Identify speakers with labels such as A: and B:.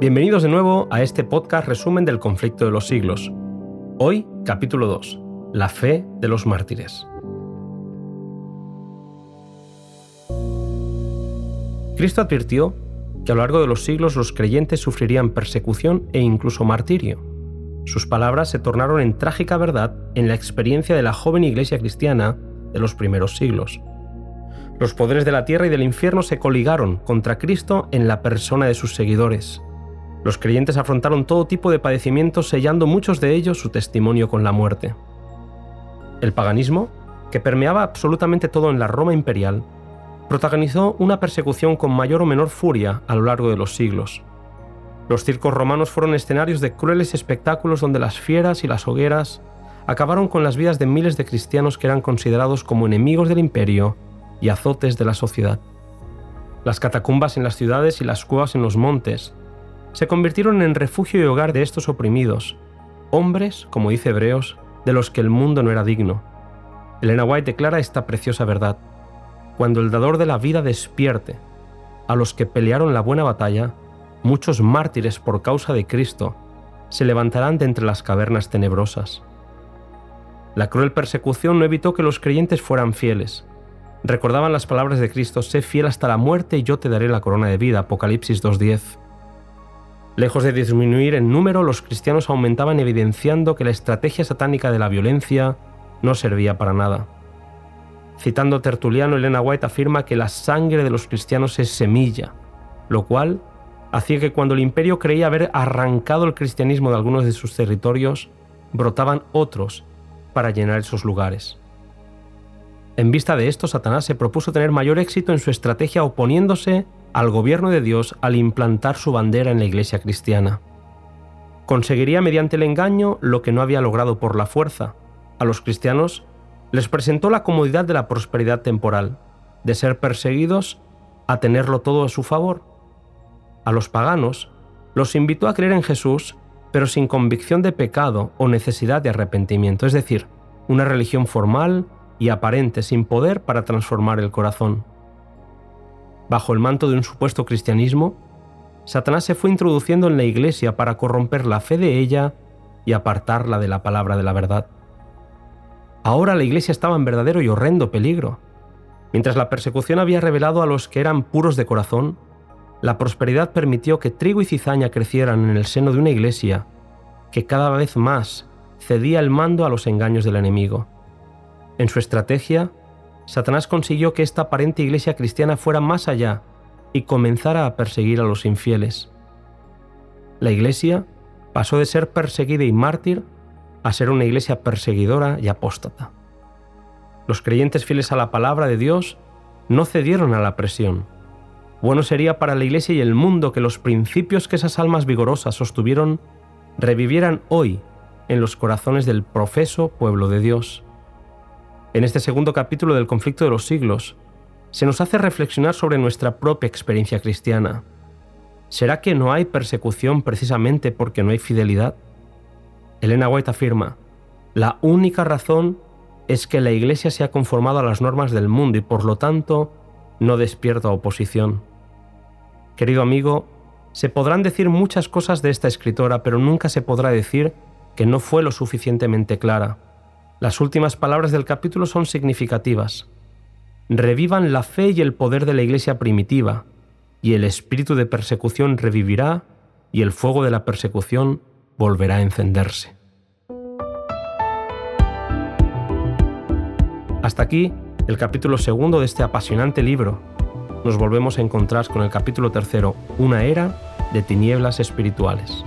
A: Bienvenidos de nuevo a este podcast resumen del conflicto de los siglos. Hoy, capítulo 2. La fe de los mártires. Cristo advirtió que a lo largo de los siglos los creyentes sufrirían persecución e incluso martirio. Sus palabras se tornaron en trágica verdad en la experiencia de la joven iglesia cristiana de los primeros siglos. Los poderes de la tierra y del infierno se coligaron contra Cristo en la persona de sus seguidores. Los creyentes afrontaron todo tipo de padecimientos sellando muchos de ellos su testimonio con la muerte. El paganismo, que permeaba absolutamente todo en la Roma imperial, protagonizó una persecución con mayor o menor furia a lo largo de los siglos. Los circos romanos fueron escenarios de crueles espectáculos donde las fieras y las hogueras acabaron con las vidas de miles de cristianos que eran considerados como enemigos del imperio y azotes de la sociedad. Las catacumbas en las ciudades y las cuevas en los montes se convirtieron en refugio y hogar de estos oprimidos, hombres, como dice Hebreos, de los que el mundo no era digno. Elena White declara esta preciosa verdad. Cuando el dador de la vida despierte a los que pelearon la buena batalla, muchos mártires por causa de Cristo se levantarán de entre las cavernas tenebrosas. La cruel persecución no evitó que los creyentes fueran fieles recordaban las palabras de Cristo, sé fiel hasta la muerte y yo te daré la corona de vida, Apocalipsis 2.10. Lejos de disminuir en número, los cristianos aumentaban evidenciando que la estrategia satánica de la violencia no servía para nada. Citando Tertuliano, Elena White afirma que la sangre de los cristianos es semilla, lo cual hacía que cuando el imperio creía haber arrancado el cristianismo de algunos de sus territorios, brotaban otros para llenar esos lugares. En vista de esto, Satanás se propuso tener mayor éxito en su estrategia oponiéndose al gobierno de Dios al implantar su bandera en la iglesia cristiana. Conseguiría mediante el engaño lo que no había logrado por la fuerza. A los cristianos les presentó la comodidad de la prosperidad temporal, de ser perseguidos a tenerlo todo a su favor. A los paganos los invitó a creer en Jesús, pero sin convicción de pecado o necesidad de arrepentimiento, es decir, una religión formal, y aparente sin poder para transformar el corazón. Bajo el manto de un supuesto cristianismo, Satanás se fue introduciendo en la iglesia para corromper la fe de ella y apartarla de la palabra de la verdad. Ahora la iglesia estaba en verdadero y horrendo peligro. Mientras la persecución había revelado a los que eran puros de corazón, la prosperidad permitió que trigo y cizaña crecieran en el seno de una iglesia que cada vez más cedía el mando a los engaños del enemigo. En su estrategia, Satanás consiguió que esta aparente iglesia cristiana fuera más allá y comenzara a perseguir a los infieles. La iglesia pasó de ser perseguida y mártir a ser una iglesia perseguidora y apóstata. Los creyentes fieles a la palabra de Dios no cedieron a la presión. Bueno sería para la iglesia y el mundo que los principios que esas almas vigorosas sostuvieron revivieran hoy en los corazones del profeso pueblo de Dios. En este segundo capítulo del conflicto de los siglos, se nos hace reflexionar sobre nuestra propia experiencia cristiana. ¿Será que no hay persecución precisamente porque no hay fidelidad? Elena White afirma, la única razón es que la Iglesia se ha conformado a las normas del mundo y por lo tanto no despierta oposición. Querido amigo, se podrán decir muchas cosas de esta escritora, pero nunca se podrá decir que no fue lo suficientemente clara. Las últimas palabras del capítulo son significativas. Revivan la fe y el poder de la iglesia primitiva, y el espíritu de persecución revivirá, y el fuego de la persecución volverá a encenderse. Hasta aquí el capítulo segundo de este apasionante libro. Nos volvemos a encontrar con el capítulo tercero, Una era de tinieblas espirituales.